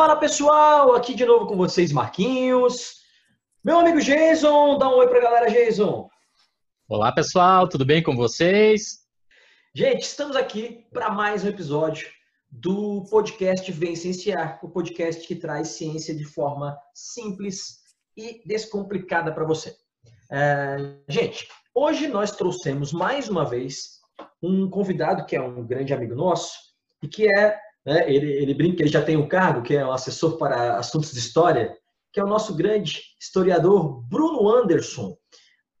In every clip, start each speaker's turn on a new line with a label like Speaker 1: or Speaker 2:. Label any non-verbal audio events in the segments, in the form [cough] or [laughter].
Speaker 1: Fala pessoal, aqui de novo com vocês, Marquinhos. Meu amigo Jason, dá um oi pra galera, Jason.
Speaker 2: Olá pessoal, tudo bem com vocês?
Speaker 1: Gente, estamos aqui para mais um episódio do podcast Vem Cienciar, o podcast que traz ciência de forma simples e descomplicada para você. É, gente, hoje nós trouxemos mais uma vez um convidado que é um grande amigo nosso e que é, né, ele, ele brinca ele já tem um cargo, que é um assessor para assuntos de história, que é o nosso grande historiador Bruno Anderson.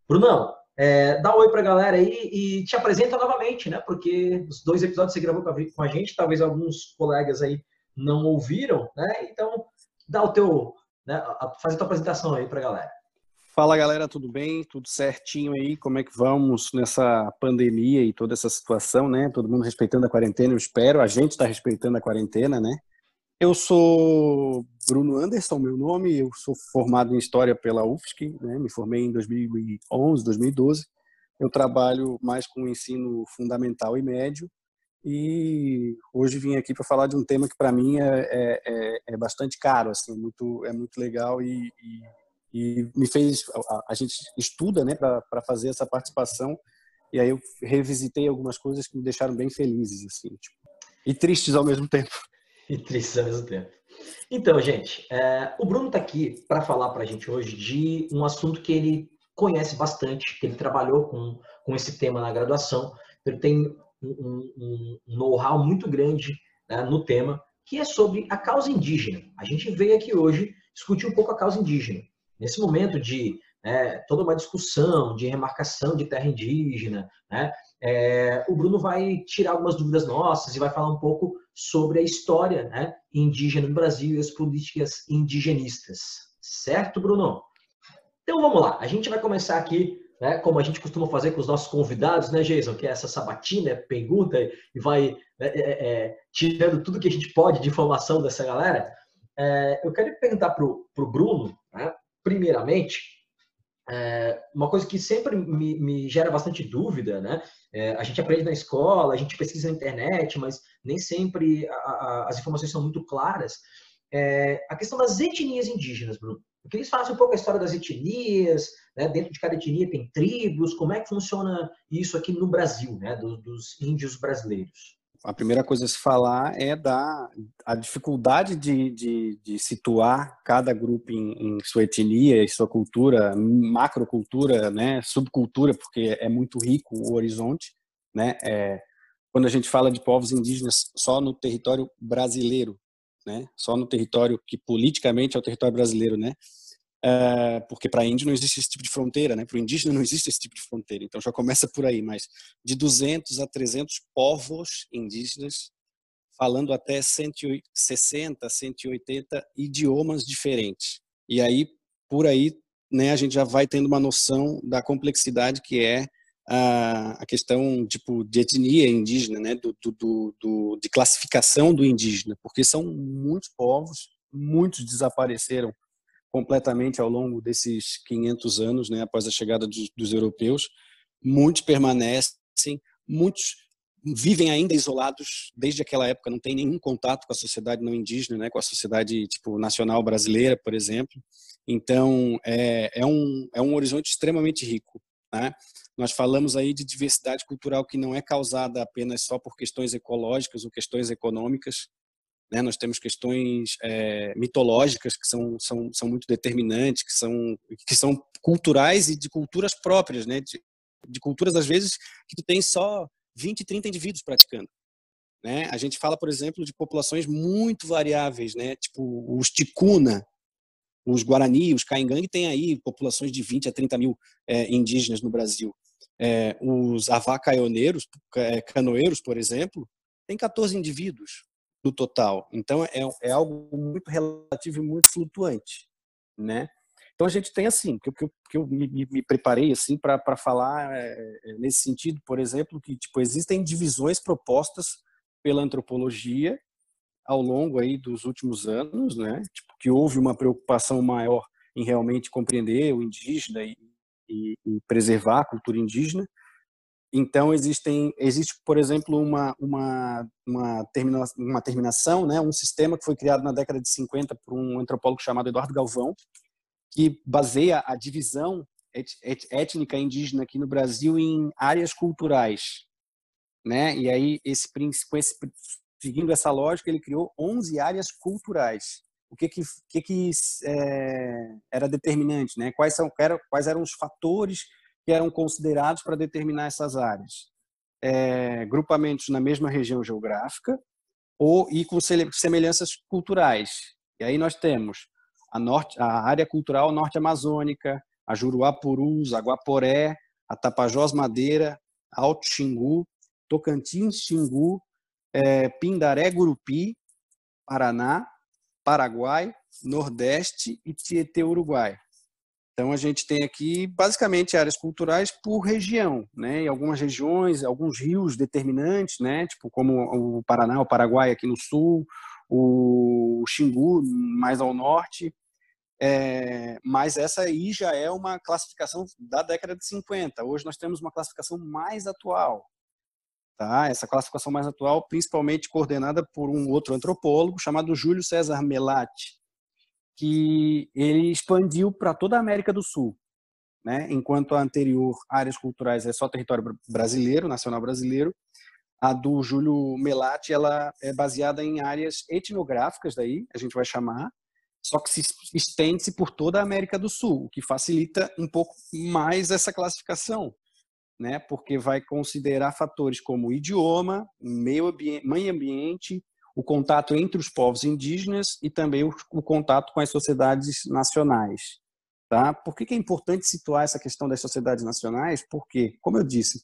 Speaker 1: Brunão, é, dá um oi para a galera aí e te apresenta novamente, né? Porque os dois episódios que você gravou com a gente, talvez alguns colegas aí não ouviram, né? Então, dá o teu, né, faz a tua apresentação aí para a galera.
Speaker 3: Fala galera, tudo bem? Tudo certinho aí? Como é que vamos nessa pandemia e toda essa situação, né? Todo mundo respeitando a quarentena, eu espero. A gente está respeitando a quarentena, né? Eu sou Bruno Anderson, meu nome. Eu sou formado em História pela UFSC, né? me formei em 2011, 2012. Eu trabalho mais com ensino fundamental e médio e hoje vim aqui para falar de um tema que para mim é, é, é, é, bastante caro, assim, muito, é muito legal e, e e me fez a, a gente estuda né para fazer essa participação. E aí eu revisitei algumas coisas que me deixaram bem felizes assim tipo, e tristes ao mesmo tempo.
Speaker 1: E tristes ao mesmo tempo. Então gente é, o Bruno está aqui para falar para a gente hoje de um assunto que ele conhece bastante que ele trabalhou com com esse tema na graduação. Ele tem um, um, um know-how muito grande né, no tema que é sobre a causa indígena. A gente veio aqui hoje discutir um pouco a causa indígena Nesse momento de né, toda uma discussão de remarcação de terra indígena, né, é, o Bruno vai tirar algumas dúvidas nossas e vai falar um pouco sobre a história né, indígena no Brasil e as políticas indigenistas. Certo, Bruno? Então vamos lá, a gente vai começar aqui, né, como a gente costuma fazer com os nossos convidados, né, Jason, que é essa sabatina, pergunta e vai né, é, é, tirando tudo que a gente pode de informação dessa galera. É, eu quero perguntar para o Bruno, né, primeiramente, é, uma coisa que sempre me, me, gera bastante dúvida, né? É, a gente aprende na escola, a gente pesquisa na internet, mas nem sempre a, a, as informações são muito claras. É, a questão das etnias indígenas, Bruno. Eu queria que eles um pouco a história das etnias, né? dentro de cada etnia tem tribos, como é que funciona isso aqui no Brasil, né? Do, dos índios brasileiros
Speaker 3: a primeira coisa a se falar é da a dificuldade de, de, de situar cada grupo em, em, sua etnia e sua cultura, macrocultura, né, subcultura, porque é muito rico o horizonte, né? É, quando a gente fala de povos indígenas só no território brasileiro, né? Só no território que politicamente é o território brasileiro, né? Uh, porque para índio não existe esse tipo de fronteira, né? Para o indígena não existe esse tipo de fronteira. Então já começa por aí, mas de 200 a 300 povos indígenas falando até 160, 180 idiomas diferentes. E aí por aí, né, a gente já vai tendo uma noção da complexidade que é a questão tipo de etnia indígena, né, do, do, do, de classificação do indígena, porque são muitos povos, muitos desapareceram completamente ao longo desses 500 anos, né, após a chegada dos, dos europeus. Muitos permanecem, muitos vivem ainda isolados desde aquela época, não tem nenhum contato com a sociedade não indígena, né, com a sociedade tipo nacional brasileira, por exemplo. Então é, é um é um horizonte extremamente rico. Né? Nós falamos aí de diversidade cultural que não é causada apenas só por questões ecológicas ou questões econômicas, né? Nós temos questões é, mitológicas que são, são, são muito determinantes, que são, que são culturais e de culturas próprias, né? de, de culturas, às vezes, que tu tem só 20, 30 indivíduos praticando. Né? A gente fala, por exemplo, de populações muito variáveis, né? tipo os ticuna, os guarani, os caingangue têm aí populações de 20 a 30 mil é, indígenas no Brasil. É, os avacaioneiros, é, canoeiros, por exemplo, tem 14 indivíduos do total. Então é, é algo muito relativo e muito flutuante, né? Então a gente tem assim, que, que, que eu me, me, preparei assim para falar é, é, nesse sentido, por exemplo, que tipo existem divisões propostas pela antropologia ao longo aí dos últimos anos, né? Tipo, que houve uma preocupação maior em realmente compreender o indígena e, e, e preservar a cultura indígena, Então, existem, existe, por exemplo, uma, uma, uma, termina, uma terminação, né, um sistema que foi criado na década de 50 por um antropólogo chamado Eduardo Galvão, que baseia a divisão étnica indígena aqui no Brasil em áreas culturais. Né? E aí, esse, esse, seguindo essa lógica, ele criou 11 áreas culturais. O que que, que, que é, era determinante? Né? Quais, são, quais eram os fatores que eram considerados para determinar essas áreas. É, grupamentos na mesma região geográfica ou e com semelhanças culturais. E aí nós temos a, norte, a área cultural norte-amazônica, a Juruá-Purus, a Guaporé, a Tapajós Madeira, Alto Xingu, Tocantins Xingu, é, Pindaré Gurupi, Paraná, Paraguai, Nordeste e Tietê Uruguai. Então a gente tem aqui basicamente áreas culturais por região, né? E algumas regiões, alguns rios determinantes, né? Tipo como o Paraná, o Paraguai aqui no sul, o Xingu mais ao norte. É, mas essa aí já é uma classificação da década de 50. Hoje nós temos uma classificação mais atual. Tá? Essa classificação mais atual, principalmente coordenada por um outro antropólogo chamado Júlio César Melati, que ele expandiu para toda a América do Sul. Né? Enquanto a anterior, áreas culturais, é só território brasileiro, nacional brasileiro, a do Júlio Melati ela é baseada em áreas etnográficas, daí a gente vai chamar, só que se estende-se por toda a América do Sul, o que facilita um pouco mais essa classificação, né? porque vai considerar fatores como idioma, meio ambiente, meio ambiente o contato entre os povos indígenas e também o, o contato com as sociedades nacionais. Tá? Por que, que é importante situar essa questão das sociedades nacionais? Porque, como eu disse,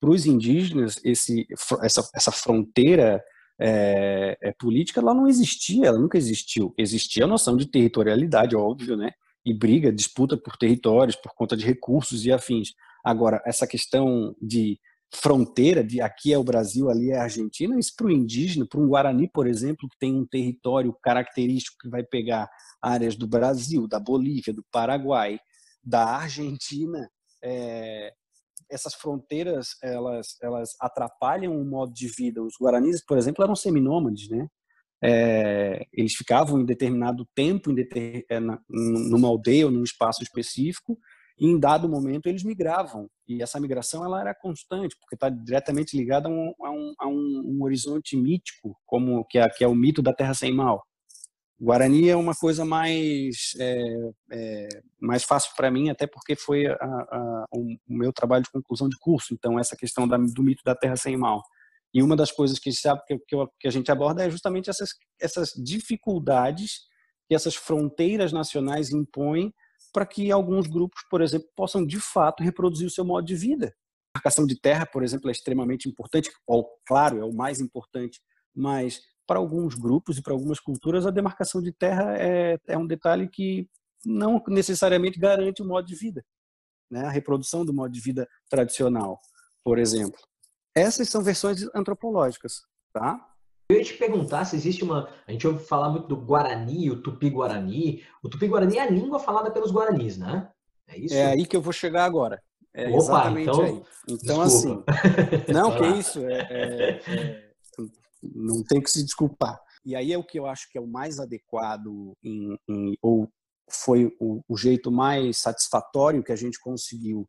Speaker 3: para os indígenas, esse, essa, essa fronteira é, é, política ela não existia, ela nunca existiu. Existia a noção de territorialidade, óbvio, né? E briga, disputa por territórios, por conta de recursos e afins. Agora, essa questão de fronteira de aqui é o Brasil, ali é a Argentina, isso para o indígena, para um Guarani, por exemplo, que tem um território característico que vai pegar áreas do Brasil, da Bolívia, do Paraguai, da Argentina, é, essas fronteiras elas, elas atrapalham o modo de vida. Os Guaranis, por exemplo, eram seminômades, né? É, eles ficavam em determinado tempo em deter, na, numa aldeia ou num espaço específico e em dado momento eles migravam. E essa migração ela era constante porque está diretamente ligada a, um, a, um, a um, um, horizonte mítico como que é, que é o mito da Terra sem mal. Guarani é uma coisa mais é, é, mais fácil para mim até porque foi a, a, o meu trabalho de conclusão de curso. Então essa questão da, do mito da Terra sem mal. E uma das coisas que, sabe, que, que a gente aborda é justamente essas, essas dificuldades que essas fronteiras nacionais impõem para que alguns grupos, por exemplo, possam de fato reproduzir o seu modo de vida. A marcação de terra, por exemplo, é extremamente importante, claro, é o mais importante, mas para alguns grupos e para algumas culturas a demarcação de terra é, é um detalhe que não necessariamente garante o modo de vida, né? a reprodução do modo de vida tradicional, por exemplo. Essas são versões antropológicas, tá?
Speaker 1: Eu ia te perguntar se existe uma. A gente ouve falar muito do Guarani, o Tupi-Guarani. O Tupi-Guarani é a língua falada pelos Guaranis, né?
Speaker 3: É isso? É aí que eu vou chegar agora. É Opa, exatamente então, aí. Então, assim. Não, que isso. É, é, é, não tem que se desculpar. E aí é o que eu acho que é o mais adequado, em, em ou foi o, o jeito mais satisfatório que a gente conseguiu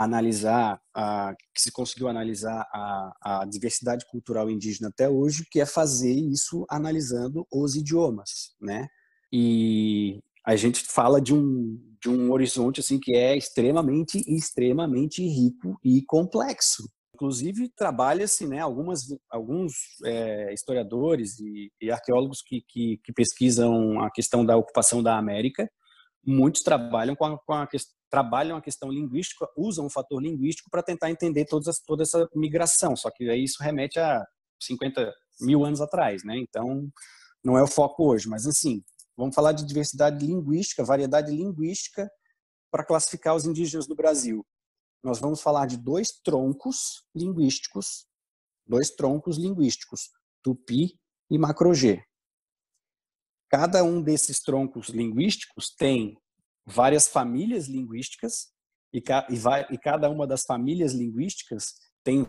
Speaker 3: analisar, a, que se conseguiu analisar a, a, diversidade cultural indígena até hoje, que é fazer isso analisando os idiomas, né? E a gente fala de um, de um horizonte assim que é extremamente, extremamente rico e complexo. Inclusive trabalha-se, né? Algumas, alguns é, historiadores e, e arqueólogos que, que, que pesquisam a questão da ocupação da América muitos trabalham com a, com a, trabalham a questão linguística, usam o fator linguístico para tentar entender toda essa migração. Só que aí isso remete a 50 mil anos atrás, né? Então, não é o foco hoje. Mas, assim, vamos falar de diversidade linguística, variedade linguística para classificar os indígenas do Brasil. Nós vamos falar de dois troncos linguísticos, dois troncos linguísticos, Tupi e Macrogê. Cada um desses troncos linguísticos tem várias famílias linguísticas E, e, vai, e cada uma das famílias linguísticas tem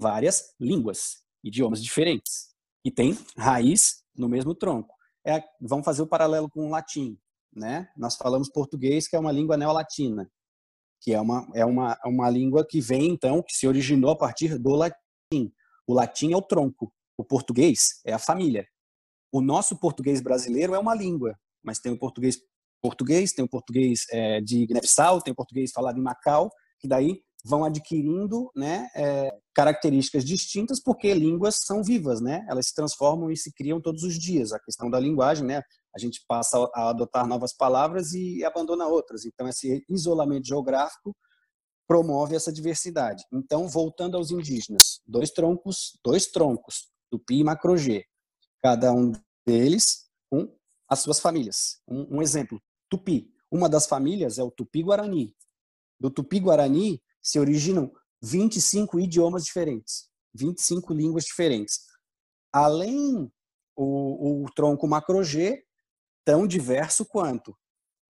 Speaker 3: várias línguas, idiomas diferentes, e tem raiz no mesmo tronco. É, vamos fazer o paralelo com o latim. Né? Nós falamos português, que é uma língua neolatina, que é uma, é uma, uma língua que vem, então, que se originou a partir do latim. O latim é o tronco, o português é a família. O nosso português brasileiro é uma língua, mas tem o português português, tem o português é, de Guiné-Bissau, tem o português falado em Macau, que daí vão adquirindo né, é, características distintas porque línguas são vivas, né? Elas se transformam e se criam todos os dias. A questão da linguagem, né? A gente passa a adotar novas palavras e abandona outras. Então, esse isolamento geográfico promove essa diversidade. Então, voltando aos indígenas, dois troncos, dois troncos, Tupi e Macrogê, cada um deles com as suas famílias. Um, um exemplo, Tupi. Uma das famílias é o Tupi-Guarani. Do Tupi-Guarani se originam 25 idiomas diferentes, 25 línguas diferentes. Além o, o tronco Macrogê, tão diverso quanto.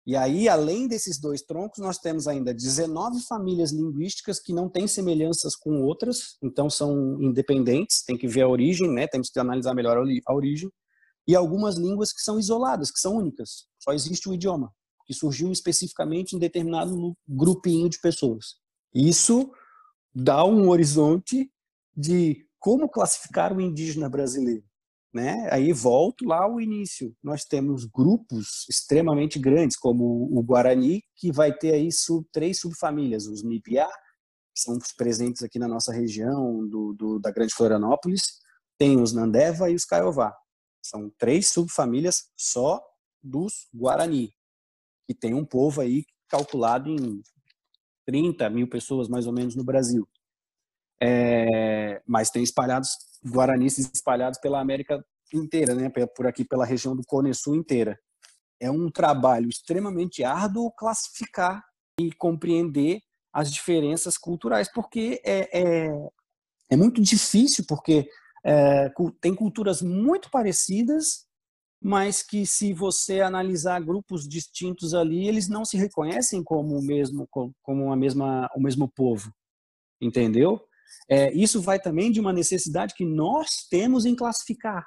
Speaker 3: E aí, além desses dois troncos, nós temos ainda 19 famílias linguísticas que não têm semelhanças com outras, então são independentes, tem que ver a origem, né? temos que analisar melhor a origem e algumas línguas que são isoladas, que são únicas. Só existe o idioma, que surgiu especificamente em determinado grupinho de pessoas. Isso dá um horizonte de como classificar o indígena brasileiro. Né? Aí volto lá ao início. Nós temos grupos extremamente grandes, como o Guarani, que vai ter aí sub, três subfamílias: os Mibiá, que são presentes aqui na nossa região do, do, da Grande Florianópolis, tem os Nandeva e os Caiová. São três subfamílias só dos Guarani, que tem um povo aí calculado em 30 mil pessoas, mais ou menos, no Brasil. É, mas tem espalhados, guaranis espalhados pela América inteira, né? por aqui, pela região do Cone Sul inteira. É um trabalho extremamente árduo classificar e compreender as diferenças culturais, porque é, é, é muito difícil, porque é, tem culturas muito parecidas, mas que se você analisar grupos distintos ali, eles não se reconhecem como o mesmo, como a mesma, o mesmo povo, entendeu? É, isso vai também de uma necessidade que nós temos em classificar,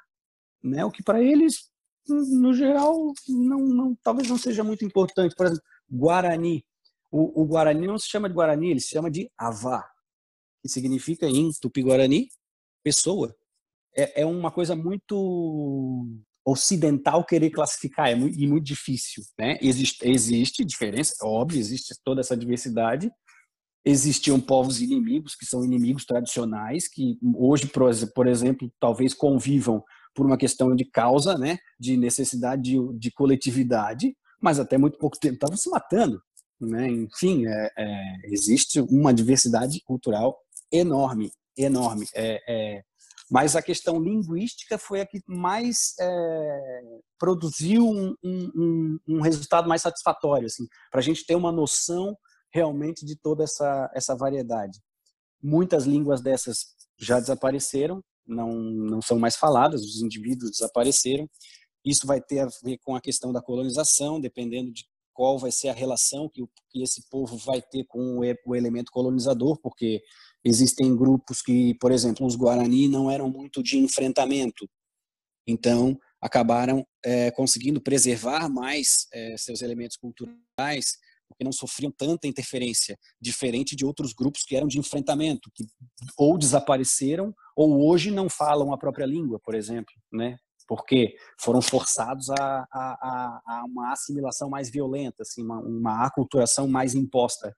Speaker 3: né? O que para eles, no geral, não, não, talvez não seja muito importante. Por exemplo, Guarani. O, o Guarani não se chama de Guarani, ele se chama de Avá, que significa em Tupi-Guarani pessoa é, é uma coisa muito ocidental querer classificar, é muito, e muito difícil. Né? Existe, existe diferença, é óbvio, existe toda essa diversidade. Existiam povos inimigos, que são inimigos tradicionais, que hoje, por exemplo, talvez convivam por uma questão de causa, né? de necessidade de, de coletividade, mas até muito pouco tempo estavam se matando. Né? Enfim, é, é, existe uma diversidade cultural enorme, enorme. É, é mas a questão linguística foi a que mais é, produziu um, um, um, resultado mais satisfatório, assim, para a gente ter uma noção realmente de toda essa, essa variedade. Muitas línguas dessas já desapareceram, não, não são mais faladas, os indivíduos desapareceram. Isso vai ter a ver com a questão da colonização, dependendo de qual vai ser a relação que, que esse povo vai ter com o, o elemento colonizador, porque Existem grupos que, por exemplo, os Guarani não eram muito de enfrentamento, então acabaram é, conseguindo preservar mais é, seus elementos culturais, porque não sofriam tanta interferência, diferente de outros grupos que eram de enfrentamento, que ou desapareceram ou hoje não falam a própria língua, por exemplo, né? porque foram forçados a, a, a uma assimilação mais violenta, assim, uma, uma aculturação mais imposta.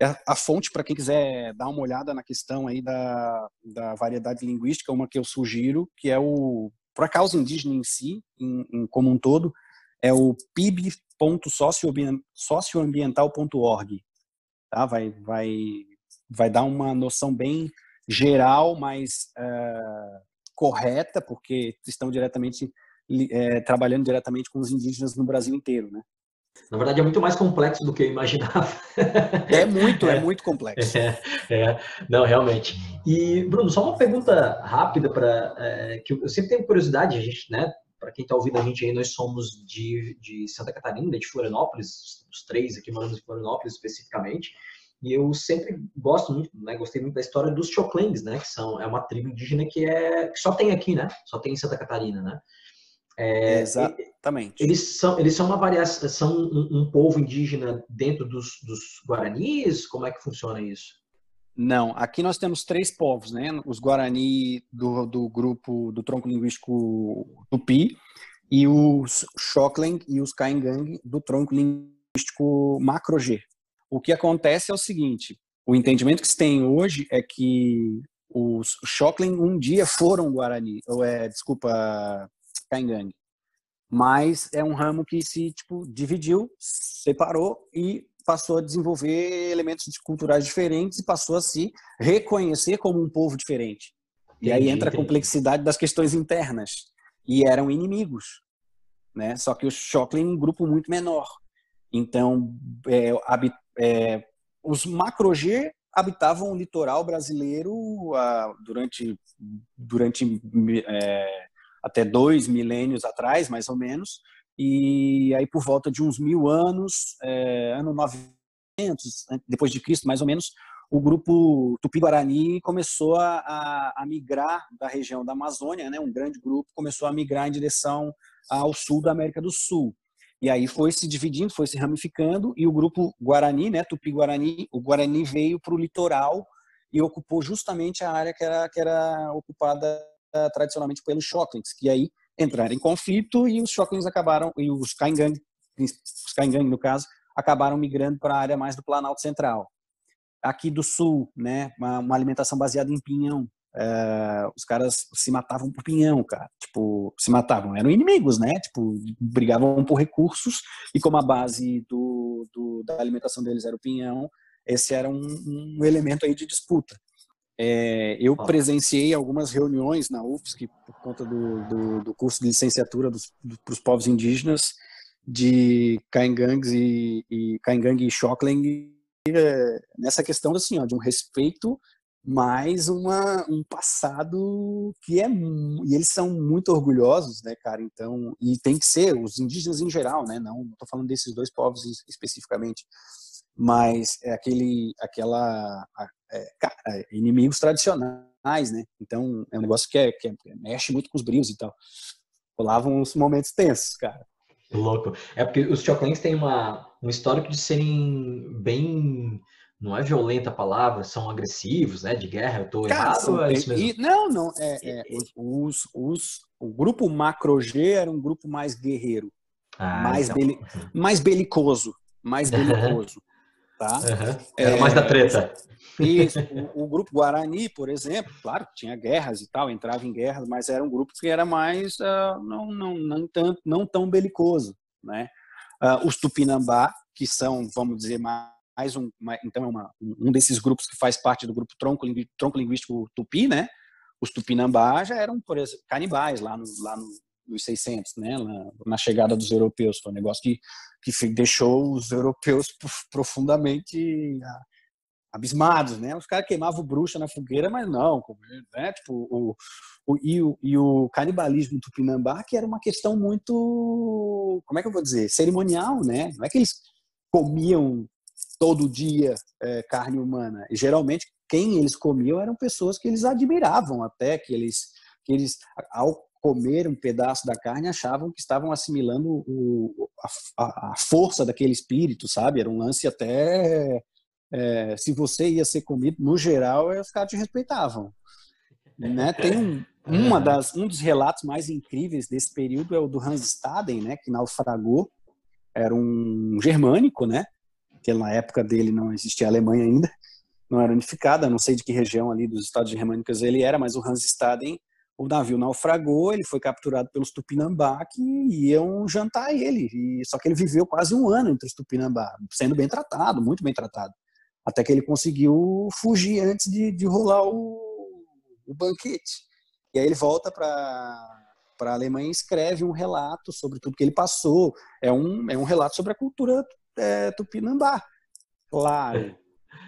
Speaker 3: É a fonte, para quem quiser dar uma olhada na questão aí da, da variedade linguística, uma que eu sugiro, que é o, para a causa indígena em si, em, em como um todo, é o pib.socioambiental.org. Tá? Vai, vai, vai dar uma noção bem geral, mas uh, correta, porque estão diretamente é, trabalhando diretamente com os indígenas no Brasil inteiro, né?
Speaker 1: Na verdade, é muito mais complexo do que eu imaginava. [laughs]
Speaker 3: É muito, é, é muito complexo.
Speaker 1: É, é, não, realmente. E, Bruno, só uma pergunta rápida para é, que eu sempre tenho curiosidade, a gente, né, para quem está ouvindo a gente aí, nós somos de, de Santa Catarina, de Florianópolis, os três aqui moramos em Florianópolis especificamente. E eu sempre gosto muito, né, gostei muito da história dos Choclengs, né, que são é uma tribo indígena que é que só tem aqui, né? Só tem em Santa Catarina, né?
Speaker 3: É, Exatamente.
Speaker 1: Eles são, eles são uma variação, são um, um povo indígena dentro dos, dos guaranis? Como é que funciona isso?
Speaker 3: Não, aqui nós temos três povos, né? Os Guarani do, do grupo do tronco linguístico Tupi e os Xoclen e os Kaingang do tronco linguístico Macro-G. O que acontece é o seguinte, o entendimento que se tem hoje é que os Xoclen um dia foram Guarani, ou é, desculpa, Kaingang. Mas é um ramo que se tipo dividiu, separou e passou a desenvolver elementos culturais diferentes e passou a se reconhecer como um povo diferente. Entendi, e aí entra entendi. a complexidade das questões internas. E eram inimigos, né? Só que o Shockley um grupo muito menor. Então, é, é, os macro-G habitavam o litoral brasileiro ah, durante, durante é, até dois milênios atrás, mais ou menos, e aí por volta de uns mil anos, é, ano 900 né, depois de Cristo, mais ou menos, o grupo Tupi-Guarani começou a, a, a, migrar da região da Amazônia, né, um grande grupo começou a migrar em direção ao sul da América do Sul. E aí foi se dividindo, foi se ramificando, e o grupo Guarani, né, Tupi-Guarani, o Guarani veio para o litoral e ocupou justamente a área que era, que era ocupada tradicionalmente pelos Shocklings, que aí entraram em conflito e os Shocklings acabaram, e os Kaingang, os Kaingang no caso, acabaram migrando para a área mais do Planalto Central. Aqui do Sul, né, uma, uma alimentação baseada em pinhão, Uh, os caras se matavam por pinhão, cara. Tipo, se matavam, eram inimigos, né? Tipo, brigavam por recursos e como a base do, do da alimentação deles era o pinhão, esse era um, um elemento aí de disputa. É, eu presenciei algumas reuniões na UFSC por conta do, do, do curso de licenciatura para os povos indígenas de Caingangues e, e Caingang e Shockling é, nessa questão assim, ó, de um respeito mais uma, um passado que é e eles são muito orgulhosos, né, cara? Então e tem que ser os indígenas em geral, né? Não estou falando desses dois povos especificamente, mas é aquele, aquela, é, cara, inimigos tradicionais, né? Então é um negócio que, é, que é, mexe muito com os brios e tal. Rolavam uns momentos tensos, cara.
Speaker 1: Louco. É porque os Choclins têm uma, um histórico de serem bem. Não é violenta a palavra, são agressivos, né? De guerra, eu tô Cara, errado são, é isso
Speaker 3: mesmo? E, não, não. É, é, os, os, o grupo Macro G era um grupo mais guerreiro, ah, mais, então. beli, mais belicoso. Mais [laughs] belicoso. Tá?
Speaker 1: Uhum. Era é, mais da treta.
Speaker 3: Isso. O, o, grupo Guarani, por exemplo, claro, tinha guerras e tal, entrava em guerras, mas era um grupo que era mais uh, não, não, não, tanto, não tão belicoso, né? Uh, os Tupinambá, que são, vamos dizer, mais um, uma, então é uma, um desses grupos que faz parte do grupo tronco, tronco linguístico Tupi, né? Os Tupinambá já eram, por exemplo, canibais lá no, lá no, nos 600, né? Na, na chegada dos europeus, foi um negócio que que deixou os europeus profundamente ah, abismados, né? Os caras queimavam bruxa na fogueira, mas não, né? Tipo, o, o, e, o, e o canibalismo tupinambá, que era uma questão muito, como é que eu vou dizer, cerimonial, né? Não é que eles comiam todo dia é, carne humana. E, geralmente, quem eles comiam eram pessoas que eles admiravam até, que eles, que eles ao comer um pedaço da carne achavam que estavam assimilando o, a, a, força daquele espírito, sabe? Era um lance até. É, se você ia ser comido, no geral, os caras te respeitavam. Né? Tem um, uma das, um dos relatos mais incríveis desse período é o do Hans Staden, né? que naufragou. Era um germânico, né? que na época dele não existia Alemanha ainda, não era unificada, não sei de que região ali dos Estados Germânicos ele era, mas o Hans Staden o navio naufragou, ele foi capturado pelos Tupinambá que iam jantar ele. E, só que ele viveu quase um ano entre os Tupinambá, sendo bem tratado, muito bem tratado. Até que ele conseguiu fugir antes de, de rolar o, o banquete. E aí ele volta para para a Alemanha e escreve um relato sobre tudo que ele passou. É um, é um relato sobre a cultura é, tupinambá. Claro,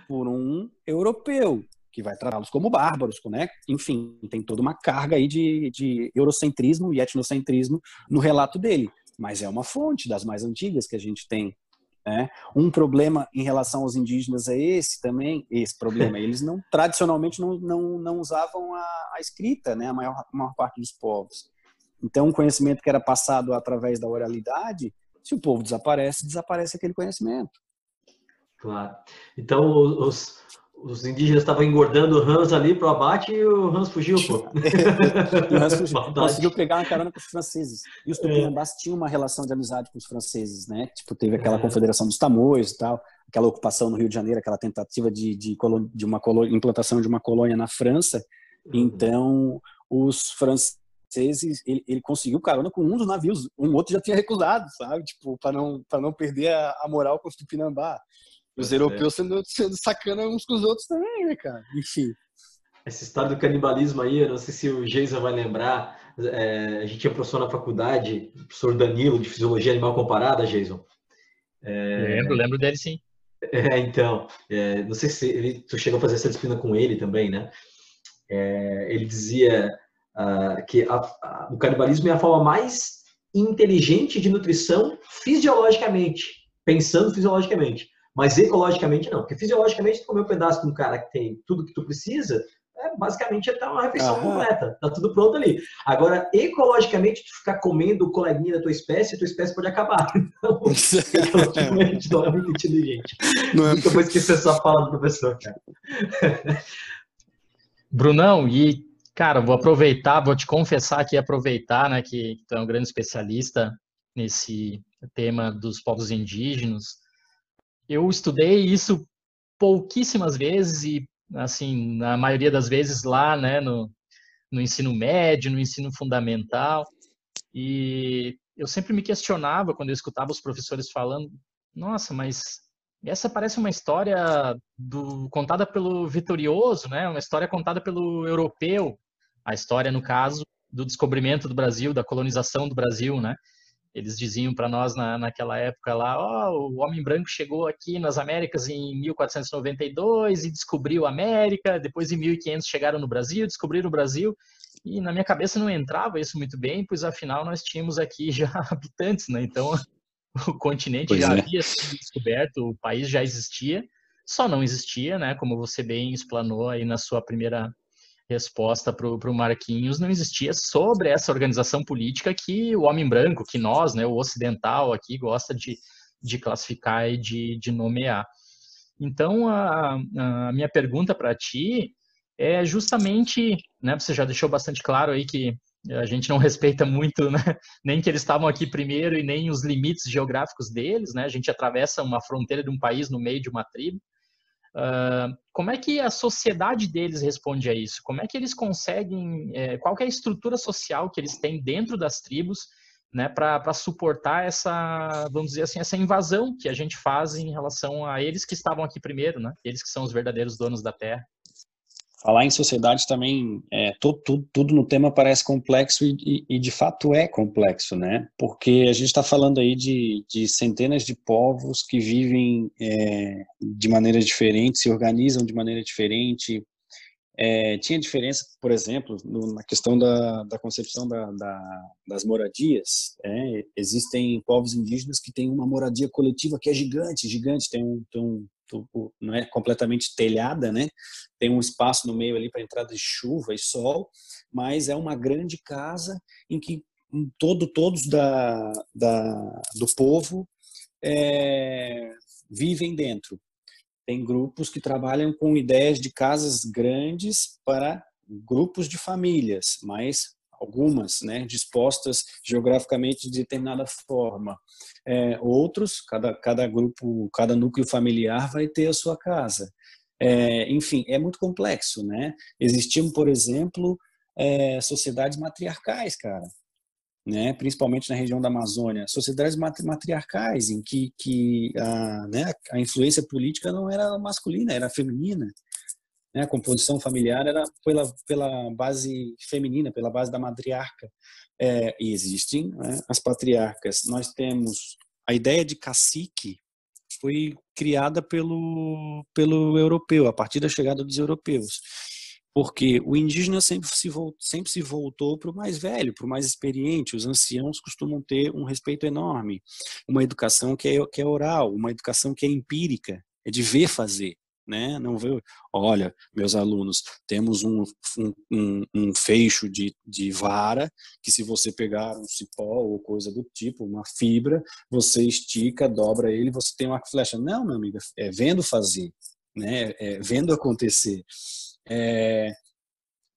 Speaker 3: por um europeu que vai tratá-los como bárbaros, né? Enfim, tem toda uma carga aí de, de eurocentrismo e etnocentrismo no relato dele, mas é uma fonte das mais antigas que a gente tem. Né? Um problema em relação aos indígenas é esse também, esse problema. [laughs] Eles não tradicionalmente não, não, não usavam a, a escrita, né? A maior, a maior parte dos povos. Então, o conhecimento que era passado através da oralidade, se o povo desaparece, desaparece aquele conhecimento.
Speaker 1: Claro. Então, os, os indígenas estavam engordando o Hans ali para o abate e o Hans fugiu, pô. [laughs]
Speaker 3: e o Hans fugiu. [laughs] conseguiu pegar uma carona com os franceses. E os tupinambás é. tinham uma relação de amizade com os franceses, né? Tipo, teve aquela é. confederação dos tamoios e tal, aquela ocupação no Rio de Janeiro, aquela tentativa de, de, de uma implantação de uma colônia na França. Uhum. Então, os franceses, ele, ele, conseguiu carona com um dos navios, um outro já tinha recusado, sabe? Tipo, para não, não perder a, a moral com os tupinambá. Os europeus sendo, sendo sacana uns com os outros também, né, cara? Enfim.
Speaker 1: Essa história do canibalismo aí, eu não sei se o Geisa vai lembrar. É, a gente tinha professor na faculdade, o professor Danilo, de Fisiologia Animal Comparada, Jason.
Speaker 2: É, lembro, lembro dele sim.
Speaker 1: É, então, é, não sei se ele, tu chegou a fazer essa disciplina com ele também, né? É, ele dizia uh, que a, a, o canibalismo é a forma mais inteligente de nutrição fisiologicamente, pensando fisiologicamente. Mas ecologicamente não, porque fisiologicamente comer um pedaço de um cara que tem tudo que tu precisa, é, basicamente é uma refeição Aham. completa, tá tudo pronto ali. Agora, ecologicamente, tu ficar comendo o coleguinha da tua espécie, a tua espécie pode acabar. [laughs] Então, [laughs] ecologicamente não é muito inteligente. Não é... Nunca vou esquecer essa fala do professor, cara.
Speaker 2: Brunão, e cara, vou aproveitar, vou te confessar aqui, aproveitar, né, que tu é um grande especialista nesse tema dos povos indígenas eu estudei isso pouquíssimas vezes e, assim, na maioria das vezes lá, né, no, no ensino médio, no ensino fundamental. E eu sempre me questionava quando eu escutava os professores falando: nossa, mas essa parece uma história do, contada pelo vitorioso, né? Uma história contada pelo europeu. A história, no caso, do descobrimento do Brasil, da colonização do Brasil, né? Eles diziam para nós na, naquela época lá, oh, o homem branco chegou aqui nas Américas em 1492 e descobriu a América, depois em 1500 chegaram no Brasil, descobriram o Brasil, e na minha cabeça não entrava isso muito bem, pois afinal nós tínhamos aqui [laughs] já habitantes, né? Então o continente pois já é. havia sido descoberto, o país já existia, só não existia, né? Como você bem explanou aí na sua primeira resposta para o Marquinhos não existia sobre essa organização política que o homem branco, que nós, né, o ocidental aqui, gosta de, de classificar e de, de nomear. Então, a, a minha pergunta para ti é justamente, né, você já deixou bastante claro aí que a gente não [laughs] respeita muito, né, nem que eles estavam aqui primeiro e nem os limites geográficos deles, né, a gente atravessa uma fronteira de um país no meio de uma tribo, Uh, como é que a sociedade deles responde a isso? Como é que eles conseguem, é, qual é a estrutura social que eles têm dentro das tribos, né, para suportar essa, vamos dizer assim, essa invasão que a gente faz em relação a eles que estavam aqui primeiro, né? Eles que são os verdadeiros donos da terra.
Speaker 3: Falar em sociedade também, é, tudo, tudo, tudo, no tema parece complexo e, e, de fato é complexo, né? Porque a gente está falando aí de, de, centenas de povos que vivem é, de maneira diferente, se organizam de maneira diferente. É, tinha diferença, por exemplo, no, na questão da, da concepção da, da, das moradias. É, existem povos indígenas que têm uma moradia coletiva que é gigante, gigante, tem um, tem um não é completamente telhada, né? Tem um espaço no meio ali para entrada de chuva e sol, mas é uma grande casa em que todo todos da, da do povo é, vivem dentro. Tem grupos que trabalham com ideias de casas grandes para grupos de famílias, mas algumas, né, dispostas geograficamente de determinada forma. É, outros, cada, cada grupo, cada núcleo familiar vai ter a sua casa. É, enfim, é muito complexo, né? Existiam, por exemplo, é, sociedades matriarcais, cara, né? Principalmente na região da Amazônia, sociedades matriarcais em que, que a, né, a influência política não era masculina, era feminina né, a composição familiar era pela, pela base feminina, pela base da matriarca. É, e existem né, as patriarcas. Nós temos a ideia de cacique, foi criada pelo, pelo europeu, a partir da chegada dos europeus. Porque o indígena sempre se, voltou, sempre se voltou para o mais velho, para o mais experiente. Os anciãos costumam ter um respeito enorme. Uma educação que é, que é oral, uma educação que é empírica, é de ver fazer né? Não vê, olha, meus alunos, temos um, um, um, de, de vara que se você pegar um cipó ou coisa do tipo, uma fibra, você estica, dobra ele, você tem uma flecha. Não, meu amigo, é vendo fazer, né? É vendo acontecer. É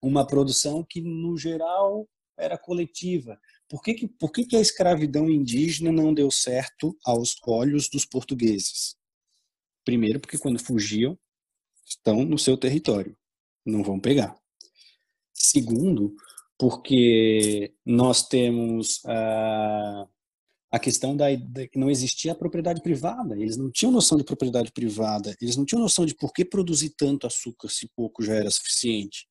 Speaker 3: uma produção que no geral era coletiva. Por que, que, por que, que a escravidão indígena não deu certo aos olhos dos portugueses? Primeiro, porque quando fugiam, estão no seu território, não vão pegar. Segundo, porque nós temos a, a questão da, que não existia a propriedade privada, eles não tinham noção de propriedade privada, eles não tinham noção de por que produzir tanto açúcar se pouco já era suficiente.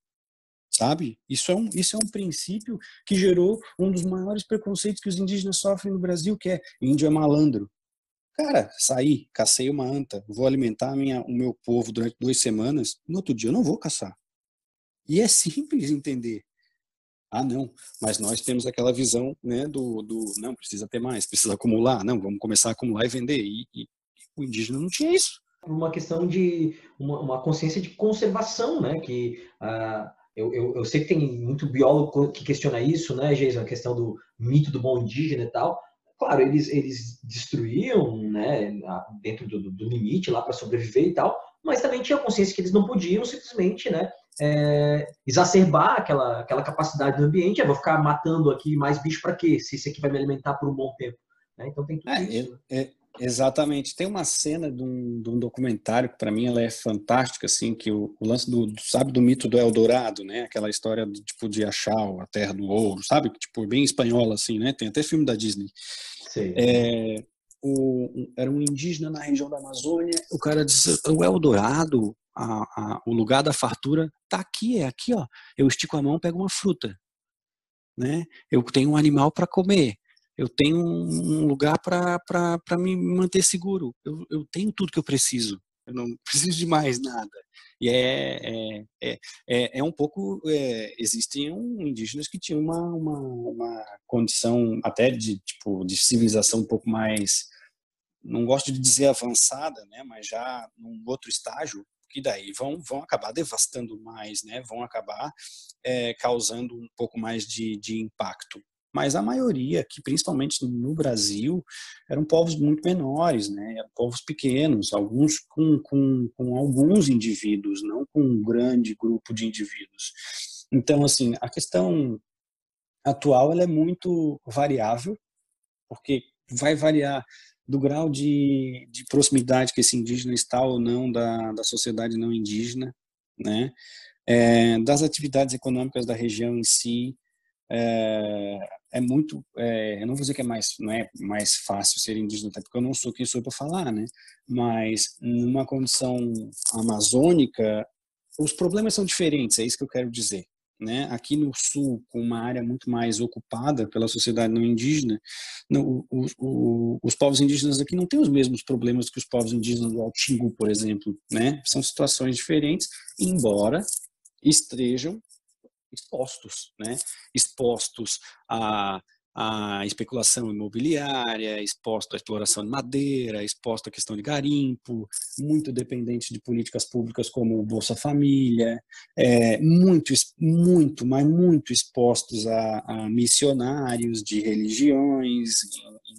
Speaker 3: Sabe? Isso é, um, isso é um princípio que gerou um dos maiores preconceitos que os indígenas sofrem no Brasil, que é índio é malandro. Cara, saí, cacei uma anta, vou alimentar minha, o meu povo durante duas semanas, no outro dia eu não vou caçar. E é simples entender. Ah, não, mas nós temos aquela visão né, do, do não, precisa ter mais, precisa acumular, não, vamos começar a acumular e vender. E, e o indígena não tinha isso.
Speaker 1: Uma questão de uma, uma consciência de conservação, né? Que uh, eu, eu, eu, sei que tem muito biólogo que questiona isso, né, Jason? A questão do mito do bom indígena e tal. Claro, eles, eles destruíam né, dentro do, do limite lá para sobreviver e tal, mas também tinha consciência que eles não podiam simplesmente né, é, exacerbar aquela, aquela capacidade do ambiente. Eu vou ficar matando aqui mais bicho para quê? Se isso aqui vai me alimentar por um bom tempo. Né? Então tem tudo é, isso.
Speaker 3: É, é, exatamente. Tem uma cena de um, de um documentário que para mim ela é fantástica, assim, que o, o lance do, sabe, do mito do Eldorado, né? Aquela história do, tipo de achar a terra do ouro, sabe? Tipo bem espanhola assim, né? Tem até filme da Disney. É, o, era um indígena na região da Amazônia. O cara disse: o Eldorado, a, a, o lugar da fartura, tá aqui, é aqui, ó. Eu estico a mão, pego uma fruta, né? Eu tenho um animal para comer. Eu tenho um lugar para me manter seguro. Eu, eu tenho tudo que eu preciso. Eu não [laughs] preciso de mais nada. E é, é, é, é, é um pouco. É, existiam indígenas que tinham uma, uma, uma condição até de, tipo, de civilização um pouco mais. Não gosto de dizer avançada, né, mas já num outro estágio, que daí vão, vão acabar devastando mais, né, vão acabar é, causando um pouco mais de, de impacto mas a maioria, que principalmente no Brasil, eram povos muito menores, né? Eram povos pequenos, alguns com, com, com alguns indivíduos, não com um grande grupo de indivíduos. Então, assim, a questão atual ela é muito variável, porque vai variar do grau de, de proximidade que esse indígena está ou não da, da sociedade não indígena, né? É, das atividades econômicas da região em si, é, é muito, é, eu não vou dizer que é mais, não é mais fácil ser indígena, até porque eu não sou quem sou para falar, né? Mas numa condição amazônica, os problemas são diferentes, é isso que eu quero dizer. Né? Aqui no sul, com uma área muito mais ocupada pela sociedade não indígena, não, o, o, os povos indígenas aqui não têm os mesmos problemas que os povos indígenas do Altingu, por exemplo. Né? São situações diferentes, embora estejam expostos, né? expostos a, a especulação imobiliária, exposto à exploração de madeira, exposto à questão de garimpo, muito dependente de políticas públicas como o Bolsa Família, é, muito, muito, mas muito expostos a, a missionários de religiões,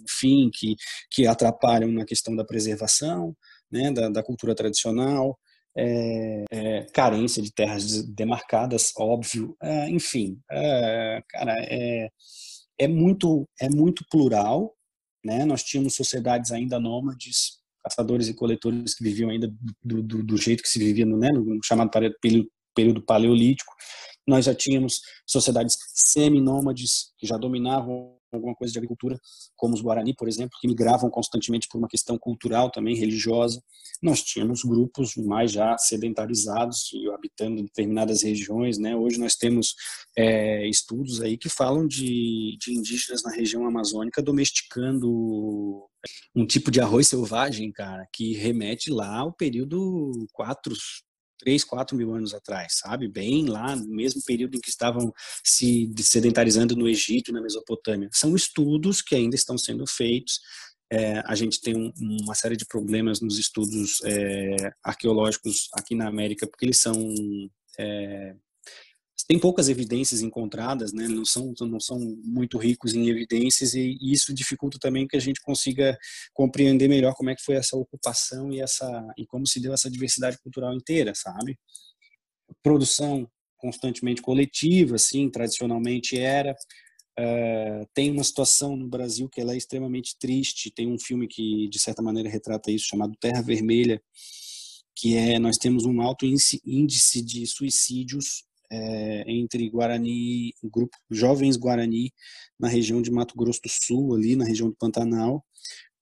Speaker 3: enfim, que, que atrapalham na questão da preservação né, da, da cultura tradicional é, é, carência de terras demarcadas, óbvio, é, enfim, é, cara, é, é, muito, é muito plural, né? Nós tínhamos sociedades ainda nômades, caçadores e coletores que viviam ainda do, do, do jeito que se vivia no, né, no chamado período, período paleolítico. Nós já tínhamos sociedades semi-nômades que já dominavam alguma coisa de agricultura, como os Guarani, por exemplo, que migravam constantemente por uma questão cultural também, religiosa. Nós tínhamos grupos mais já sedentarizados e habitando determinadas regiões, né? Hoje nós temos é, estudos aí que falam de, de indígenas na região amazônica domesticando um tipo de arroz selvagem, cara, que remete lá ao período 4, 3, 4 mil anos atrás, sabe? Bem lá, no mesmo período em que estavam se sedentarizando no Egito e na Mesopotâmia. São estudos que ainda estão sendo feitos. É, a gente tem um, uma série de problemas nos estudos é, arqueológicos aqui na América, porque eles são é, tem poucas evidências encontradas, né? não, são, não são muito ricos em evidências e isso dificulta também que a gente consiga compreender melhor como é que foi essa ocupação e, essa, e como se deu essa diversidade cultural inteira, sabe? Produção constantemente coletiva, assim, tradicionalmente era. Uh, tem uma situação no Brasil que ela é extremamente triste. Tem um filme que, de certa maneira, retrata isso, chamado Terra Vermelha, que é nós temos um alto índice de suicídios é, entre Guarani, grupo Jovens Guarani, na região de Mato Grosso do Sul, ali na região do Pantanal,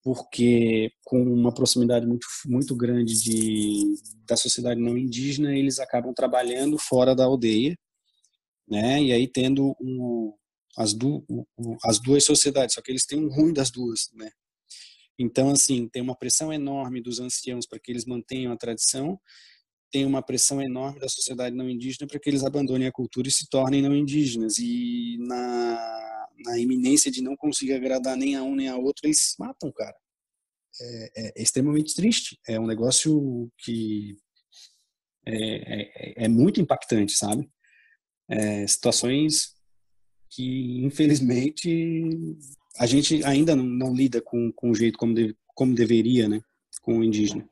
Speaker 3: porque com uma proximidade muito, muito grande de, da sociedade não indígena, eles acabam trabalhando fora da aldeia, né? E aí tendo um, as, du, as duas sociedades, só que eles têm um ruim das duas, né? Então, assim, tem uma pressão enorme dos anciãos para que eles mantenham a tradição tem uma pressão enorme da sociedade não indígena para que eles abandonem a cultura e se tornem não indígenas. E na, na iminência de não conseguir agradar nem a um nem a outro, eles se matam, cara. É, é, é extremamente triste. É um negócio que é, é, é muito impactante, sabe? É, situações que, infelizmente, a gente ainda não, não lida com, com o jeito como, como deveria, né? Com o indígena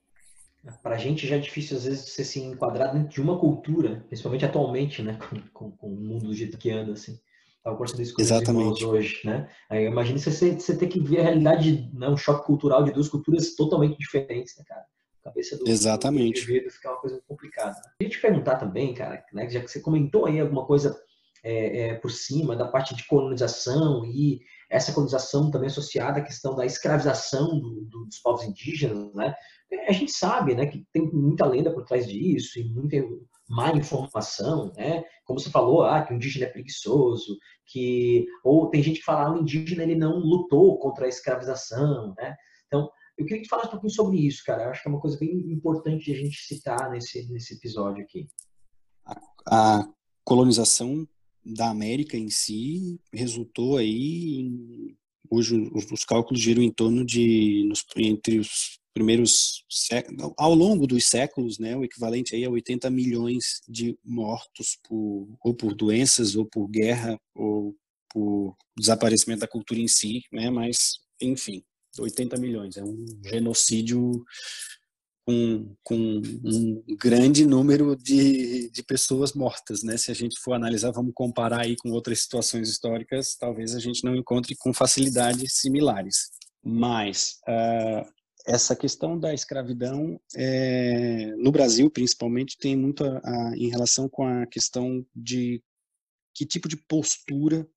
Speaker 1: para a gente já é difícil às vezes você se enquadrar dentro de uma cultura, principalmente atualmente, né, [laughs] com, com, com o mundo do jeito que anda, assim. Estava conversando isso com
Speaker 3: Exatamente.
Speaker 1: hoje, né? Aí imagine você, você ter que ver a realidade, né, um choque cultural de duas culturas totalmente diferentes, né, cara? A cabeça do,
Speaker 3: Exatamente.
Speaker 1: do indivíduo fica uma coisa complicada. Né? Queria te perguntar também, cara, né, já que você comentou aí alguma coisa é, é, por cima da parte de colonização e essa colonização também associada à questão da escravização do, do, dos povos indígenas, né? a gente sabe né, que tem muita lenda por trás disso e muita má informação, né? Como você falou, ah, que o indígena é preguiçoso, que ou tem gente que fala, ah, o indígena ele não lutou contra a escravização, né? Então, eu queria que tu falasse um pouquinho sobre isso, cara. Eu acho que é uma coisa bem importante de a gente citar nesse nesse episódio aqui.
Speaker 3: A, a colonização da América em si resultou aí em, hoje os, os cálculos giram em torno de nos, entre os primeiros ao longo dos séculos, né, o equivalente aí a 80 milhões de mortos por ou por doenças ou por guerra ou por desaparecimento da cultura em si, né, mas enfim, 80 milhões. É um genocídio com, com um grande número de, de pessoas mortas, né? Se a gente for analisar, vamos comparar aí com outras situações históricas, talvez a gente não encontre com facilidade similares. Mas uh, essa questão da escravidão é, no Brasil principalmente tem muito a, a, em relação com a questão de que tipo de postura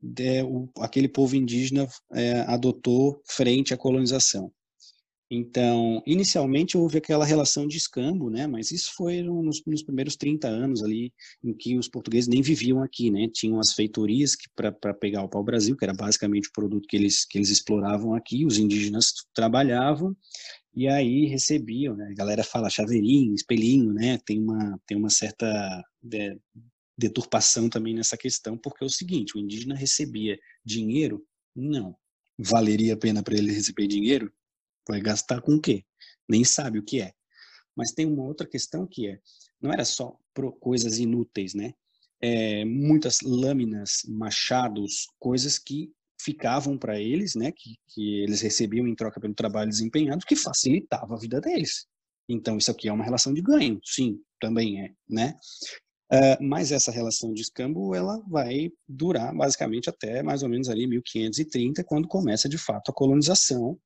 Speaker 3: de, o, aquele povo indígena é, adotou frente à colonização. Então, inicialmente houve aquela relação de escambo, né? Mas isso foi nos, nos primeiros 30 anos ali, em que os portugueses nem viviam aqui, né? Tinham as feitorias para pegar o pau-brasil, que era basicamente o produto que eles, que eles exploravam aqui, os indígenas trabalhavam, e aí recebiam, né? A galera fala chaveirinho, espelhinho, né? Tem uma, tem uma certa de, deturpação também nessa questão, porque é o seguinte, o indígena recebia dinheiro? Não. Valeria a pena para ele receber dinheiro? Vai gastar com o quê? Nem sabe o que é. Mas tem uma outra questão que é, não era só coisas inúteis, né? É, muitas lâminas, machados, coisas que ficavam para eles, né? Que, que eles recebiam em troca pelo trabalho desempenhado, que facilitava a vida deles. Então isso aqui é uma relação de ganho, sim, também é, né? Uh, mas essa relação de escambo ela vai durar basicamente até mais ou menos ali 1530, quando começa de fato a colonização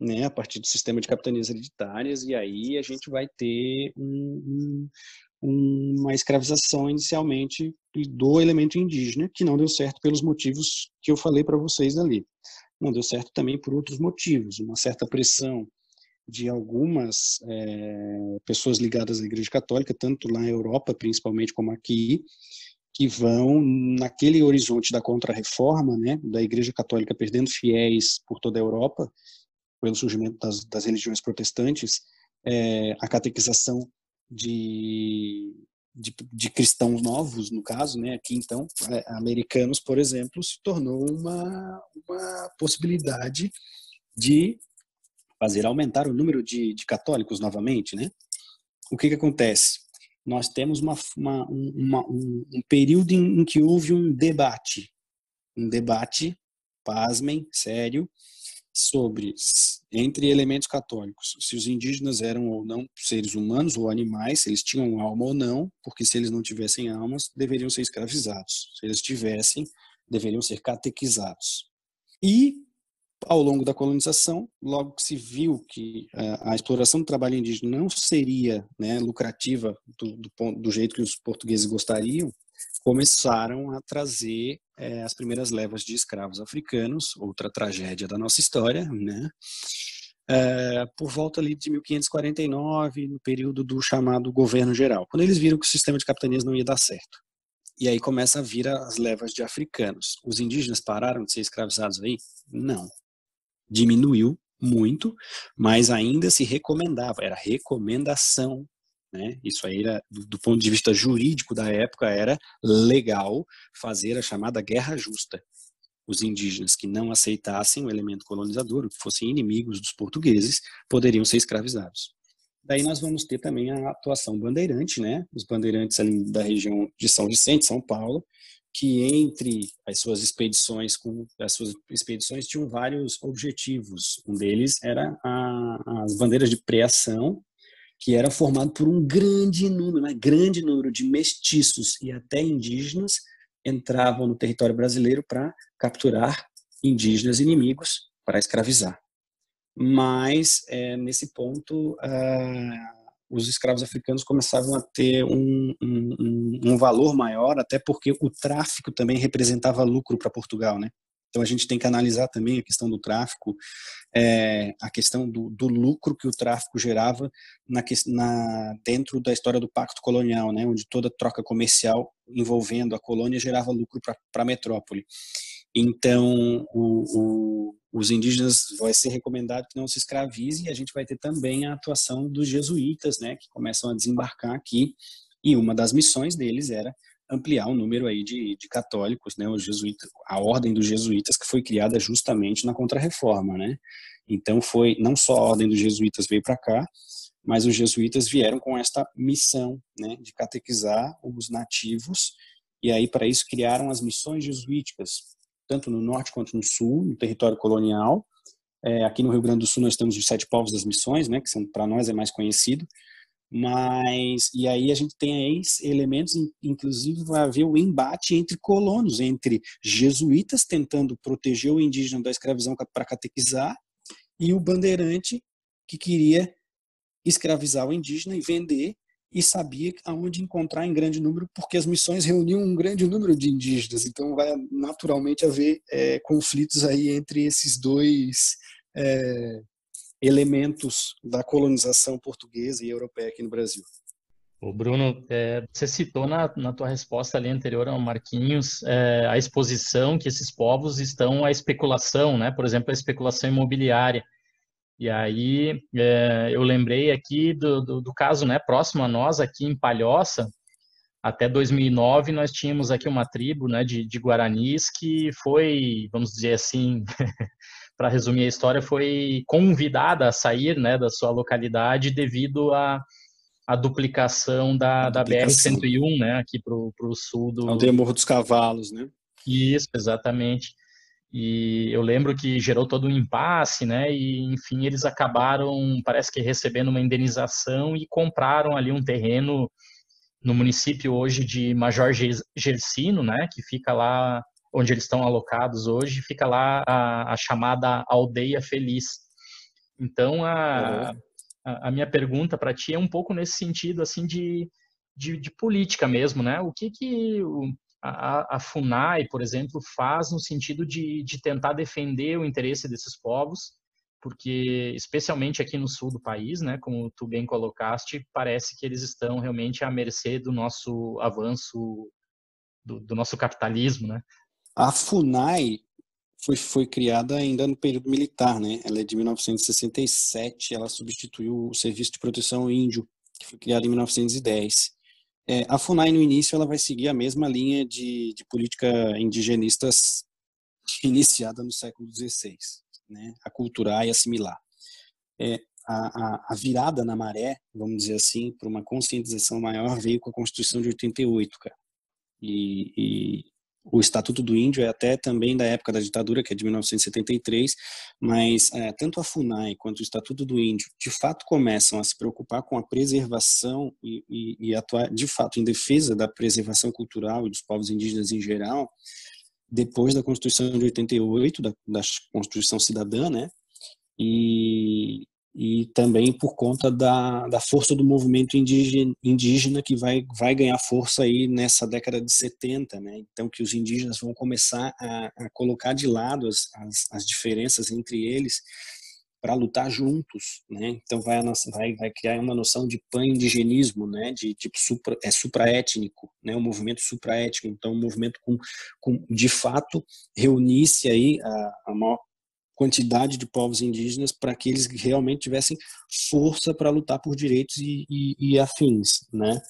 Speaker 3: né, a partir do sistema de capitanias hereditárias, e aí a gente vai ter um, um, uma escravização inicialmente do elemento indígena, que não deu certo pelos motivos que eu falei para vocês ali. Não deu certo também por outros motivos, uma certa pressão de algumas é, pessoas ligadas à Igreja Católica, tanto lá na Europa, principalmente, como aqui, que vão naquele horizonte da contra-reforma, né, da Igreja Católica perdendo fiéis por toda a Europa, pelo surgimento das, das religiões protestantes, é, a catequização de, de, de, cristãos novos, no caso, né, aqui então, é, americanos, por exemplo, se tornou uma, uma possibilidade de fazer aumentar o número de, de católicos novamente, né? O que que acontece? Nós temos uma, uma, uma um, um, período em, em que houve um debate, um debate, pasmem, sério, sobre, entre elementos católicos, se os indígenas eram ou não seres humanos ou animais, se eles tinham alma ou não, porque se eles não tivessem almas, deveriam ser escravizados. Se eles tivessem, deveriam ser catequizados. E, ao longo da colonização, logo que se viu que a, a exploração do trabalho indígena não seria né, lucrativa do, do, do jeito que os portugueses gostariam, começaram a trazer é, as primeiras levas de escravos africanos, outra tragédia da nossa história, né? É, por volta ali de 1549, no período do chamado governo geral, quando eles viram que o sistema de capitanias não ia dar certo. E aí começa a vir as levas de africanos. Os indígenas pararam de ser escravizados aí? Não. Diminuiu muito, mas ainda se recomendava, era recomendação né? Isso aí, era, do, ponto de vista jurídico da época, era legal fazer a chamada guerra justa. Os indígenas que não aceitassem o elemento colonizador, que fossem inimigos dos portugueses, poderiam ser escravizados. Daí nós vamos ter também a atuação bandeirante, né? Os bandeirantes ali da região de São Vicente, São Paulo, que entre as suas expedições com as suas expedições tinham vários objetivos. Um deles era a, as bandeiras de preação que era formado por um grande número, né, grande número de mestiços e até indígenas entravam no território brasileiro para capturar indígenas inimigos para escravizar. Mas é, nesse ponto uh, os escravos africanos começavam a ter um, um, um, valor maior, até porque o tráfico também representava lucro para Portugal, né? Então a gente tem que analisar também a questão do tráfico, é, a questão do, do, lucro que o tráfico gerava na, na, dentro da história do Pacto Colonial, né, onde toda troca comercial envolvendo a colônia gerava lucro para a metrópole. Então o, o, os indígenas vai ser recomendado que não se escravizem e a gente vai ter também a atuação dos jesuítas, né, que começam a desembarcar aqui e uma das missões deles era ampliar o número aí de, de católicos, né, os jesuítas, a ordem dos jesuítas que foi criada justamente na Contra-Reforma, né? Então foi não só a ordem dos jesuítas veio para cá, mas os jesuítas vieram com esta missão, né, de catequizar os nativos e aí para isso criaram as missões jesuíticas, tanto no norte quanto no sul, no território colonial. É, aqui no Rio Grande do Sul nós temos os sete povos das missões, né, que para nós é mais conhecido. Mas, e aí a gente tem aí elementos, inclusive vai haver o embate entre colonos, entre jesuítas tentando proteger o indígena da escravidão para catequizar e o bandeirante que queria escravizar o indígena e vender e sabia aonde encontrar em grande número, porque as missões reuniam um grande número de indígenas. Então vai naturalmente haver é, conflitos aí entre esses dois é, elementos da colonização portuguesa e europeia aqui no Brasil.
Speaker 2: O Bruno, é, você citou na, na tua resposta ali anterior ao Marquinhos é, a exposição que esses povos estão à especulação, né? Por exemplo, a especulação imobiliária. E aí é, eu lembrei aqui do, do, do, caso, né? Próximo a nós aqui em Palhoça, até 2009 nós tínhamos aqui uma tribo, né? De, de guaranis que foi, vamos dizer assim, [laughs] para resumir a história, foi convidada a sair né, da sua localidade devido à, à duplicação da, da BR-101 né, aqui para o sul do...
Speaker 3: Aldeia Morro dos Cavalos, né?
Speaker 2: Isso, exatamente. E eu lembro que gerou todo um impasse, né? E, enfim, eles acabaram, parece que recebendo uma indenização e compraram ali um terreno no município hoje de Major Gersino, né? Que fica lá onde eles estão alocados hoje, fica lá a, a chamada aldeia feliz. Então, a, uhum. a, a, minha pergunta para ti é um pouco nesse sentido, assim, de, de, de política mesmo, né? O que que o, a, a, FUNAI, por exemplo, faz no sentido de, de tentar defender o interesse desses povos, porque, especialmente aqui no sul do país, né, como tu bem colocaste, parece que eles estão realmente à mercê do nosso avanço, do, do nosso capitalismo, né?
Speaker 3: A FUNAI foi, foi criada ainda no período militar, né? Ela é de 1967, ela substituiu o Serviço de Proteção Índio, que foi criado em 1910. É, a FUNAI, no início, ela vai seguir a mesma linha de, de política indigenistas iniciada no século XVI, né? aculturar e assimilar. É, a, a, a, virada na maré, vamos dizer assim, para uma conscientização maior veio com a Constituição de 88, cara. E, e o Estatuto do Índio é até também da época da ditadura, que é de 1973, mas é, tanto a FUNAI quanto o Estatuto do Índio, de fato, começam a se preocupar com a preservação e, e, e atuar, de fato, em defesa da preservação cultural e dos povos indígenas em geral, depois da Constituição de 88, da, da Constituição Cidadã, né? E, e também por conta da, da força do movimento indígena, indígena que vai, vai ganhar força aí nessa década de 70, né? Então que os indígenas vão começar a, a colocar de lado as, as, as diferenças entre eles para lutar juntos, né? Então vai, vai, vai criar uma noção de pan-indigenismo, né? De tipo supra, é supraétnico, né? Um movimento supraétnico, então um movimento com, com de fato reunisse aí a, a maior quantidade de povos indígenas para que eles realmente tivessem força para lutar por direitos e, e, e, afins, né?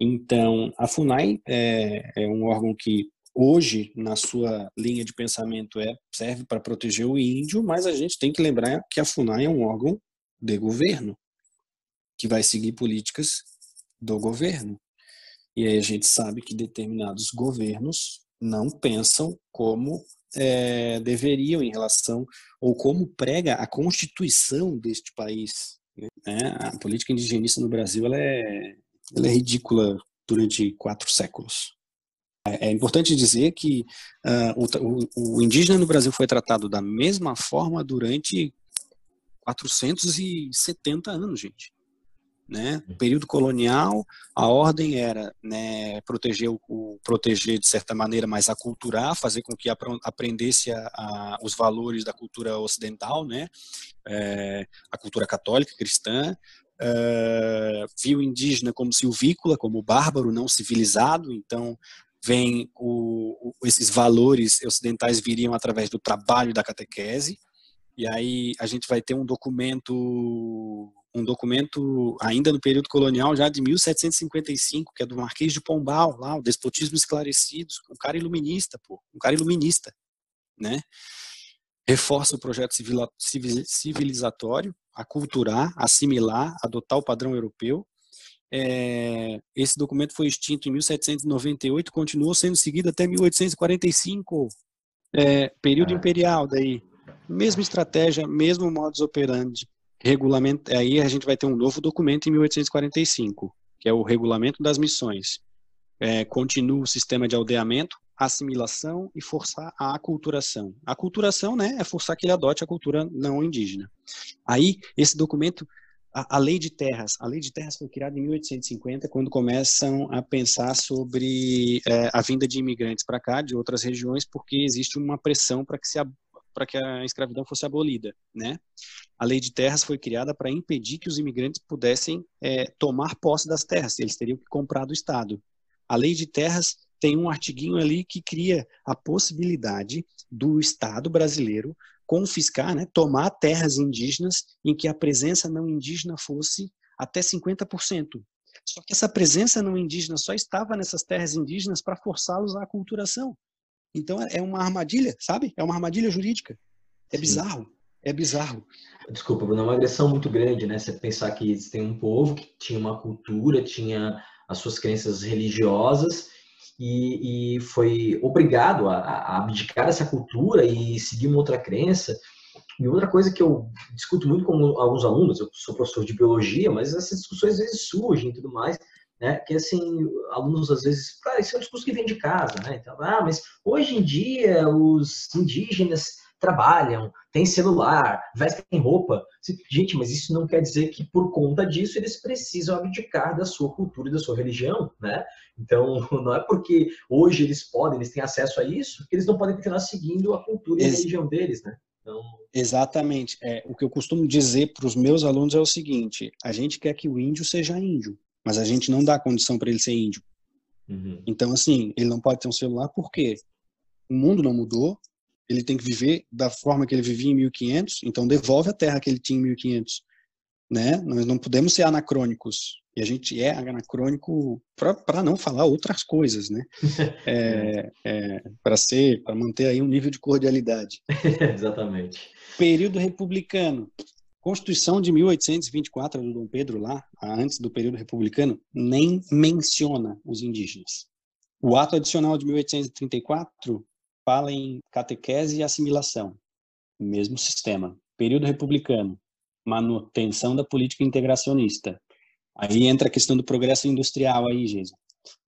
Speaker 3: Então, a FUNAI é, é, um órgão que hoje, na sua linha de pensamento, é serve para proteger o índio, mas a gente tem que lembrar que a FUNAI é um órgão de governo, que vai seguir políticas do governo. E aí a gente sabe que determinados governos não pensam como é, deveriam em relação, ou como prega a Constituição deste país. Né? A política indigenista no Brasil ela é, ela é ridícula durante quatro séculos. É, é importante dizer que uh, o, o, indígena no Brasil foi tratado da mesma forma durante 470 anos, gente né? No período colonial, a ordem era né, proteger, o, proteger de certa maneira, mas aculturar, fazer com que aprendesse a, a, os valores da cultura ocidental, né? É, a cultura católica, cristã, é, viu indígena como silvícola, como bárbaro, não civilizado, então vem o, o, esses valores ocidentais viriam através do trabalho da catequese, e aí a gente vai ter um documento um documento ainda no período colonial, já de 1755, que é do Marquês de Pombal, lá, o Despotismo Esclarecido, um cara iluminista, pô, um cara iluminista, né? Reforça o projeto civilizatório, aculturar, assimilar, adotar o padrão europeu. É, esse documento foi extinto em 1798, continuou sendo seguido até 1845, é, período imperial daí. Mesma estratégia, mesmo modus operandi, regulamento, aí a gente vai ter um novo documento em 1845, que é o Regulamento das Missões. É, continua o sistema de aldeamento, assimilação e forçar a aculturação. A aculturação, né, é forçar que ele adote a cultura não indígena. Aí, esse documento, a, a lei de terras, a lei de terras foi criada em 1850, quando começam a pensar sobre é, a vinda de imigrantes para cá, de outras regiões, porque existe uma pressão para que se para que a escravidão fosse abolida, né? A lei de terras foi criada para impedir que os imigrantes pudessem é, tomar posse das terras, eles teriam que comprar do Estado. A lei de terras tem um artiguinho ali que cria a possibilidade do Estado brasileiro confiscar, né, tomar terras indígenas em que a presença não indígena fosse até 50%. Só que essa presença não indígena só estava nessas terras indígenas para forçá-los à aculturação. Então é uma armadilha, sabe? É uma armadilha jurídica. É Sim. bizarro. É bizarro.
Speaker 1: Desculpa, Bruno, é uma agressão muito grande, né? Você pensar que tem um povo que tinha uma cultura, tinha as suas crenças religiosas e, e foi obrigado a, a abdicar dessa cultura e seguir uma outra crença. E outra coisa que eu discuto muito com alguns alunos, eu sou professor de biologia, mas essas discussões às vezes surgem e tudo mais, né? Que assim, alunos às vezes, ah, isso é um discurso que vem de casa, né? Então, ah, mas hoje em dia os indígenas trabalham, têm celular, vestem roupa. Gente, mas isso não quer dizer que por conta disso eles precisam abdicar da sua cultura e da sua religião, né? Então, [laughs] não é porque hoje eles podem, eles têm acesso a isso, que eles não podem continuar seguindo a cultura e a religião deles, né? Então...
Speaker 3: Exatamente. É, o que eu costumo dizer para os meus alunos é o seguinte: a gente quer que o índio seja índio mas a gente não dá condição para ele ser índio. Uhum. Então, assim, ele não pode ter um celular porque o mundo não mudou, ele tem que viver da forma que ele vivia em 1500, então devolve a terra que ele tinha em 1500. Né? Nós não podemos ser anacrônicos. E a gente é anacrônico para não falar outras coisas, né? [laughs] É, é, para ser, para manter aí um nível de cordialidade. [laughs]
Speaker 1: Exatamente.
Speaker 3: Período republicano. Constituição de 1824 do Dom Pedro lá, antes do período republicano, nem menciona os indígenas. O ato adicional de 1834 fala em catequese e assimilação, mesmo sistema. Período republicano, manutenção da política integracionista. Aí entra a questão do progresso industrial aí, Jesus,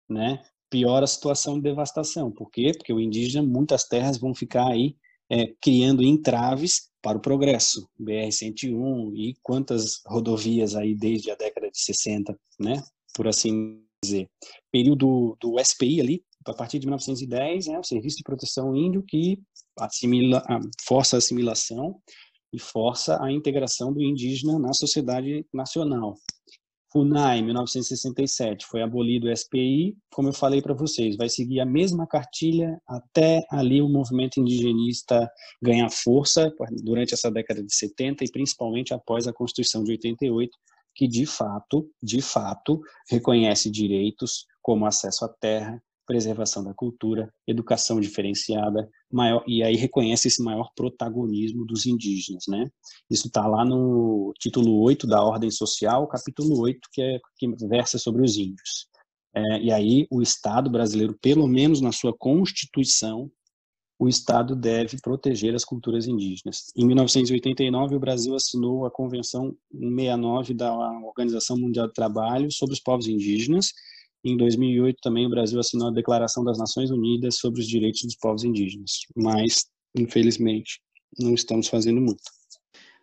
Speaker 3: né? Piora a situação de devastação. Por quê? Porque o indígena, muitas terras vão ficar aí é, criando entraves para o progresso. BR-101 e quantas rodovias aí desde a década de 60, né? Por assim dizer. Período do SPI ali, a partir de 1910, né, o Serviço de Proteção Índio, que assimila, força a assimilação e força a integração do indígena na sociedade nacional. FUNAI, 1967, foi abolido o SPI, como eu falei para vocês, vai seguir a mesma cartilha até ali o movimento indigenista ganhar força durante essa década de 70 e principalmente após a Constituição de 88, que de fato, de fato, reconhece direitos como acesso à terra, preservação da cultura, educação diferenciada, maior, e aí reconhece esse maior protagonismo dos indígenas, né? Isso está lá no título 8 da Ordem Social, capítulo 8, que, é, que versa sobre os índios. É, e aí o Estado brasileiro, pelo menos na sua Constituição, o Estado deve proteger as culturas indígenas. Em 1989, o Brasil assinou a Convenção 69 da Organização Mundial do Trabalho sobre os povos indígenas, em 2008 também o Brasil assinou a Declaração das Nações Unidas sobre os Direitos dos Povos Indígenas, mas infelizmente não estamos fazendo muito.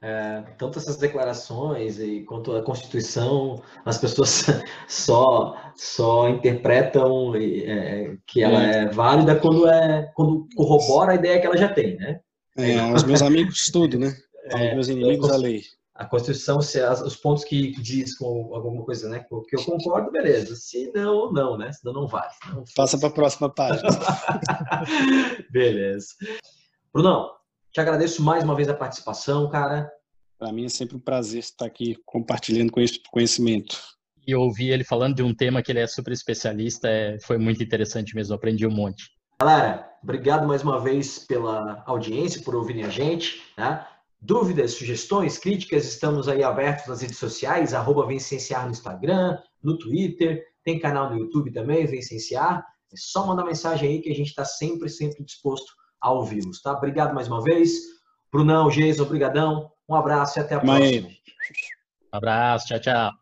Speaker 1: É, tanto essas declarações e quanto a Constituição, as pessoas [laughs] só só interpretam é, que ela é. é válida quando é quando corrobora a ideia que ela já tem, né?
Speaker 3: É, os meus amigos tudo, né? É, os meus inimigos a lei
Speaker 1: a Constituição, se os pontos que diz com alguma coisa, né, que eu concordo, beleza. Se não, não, né? Senão não vale. Não
Speaker 3: Passa para a próxima página. [laughs]
Speaker 1: beleza. Brunão, te agradeço mais uma vez a participação, cara.
Speaker 3: Para mim é sempre um prazer estar aqui compartilhando conhecimento.
Speaker 2: E ouvir ele falando de um tema que ele é super especialista é, foi muito interessante mesmo, aprendi um monte.
Speaker 1: Galera, obrigado mais uma vez pela audiência, por ouvirem a gente. Né? Dúvidas, sugestões, críticas, estamos aí abertos nas redes sociais, arroba Vencenciar no Instagram, no Twitter, tem canal no YouTube também, Vencenciar. É só mandar mensagem aí que a gente está sempre, sempre disposto a ouvi-los, tá? Obrigado mais uma vez. Brunão, Geis, obrigadão. Um abraço e até a próxima.
Speaker 2: Um abraço, tchau, tchau.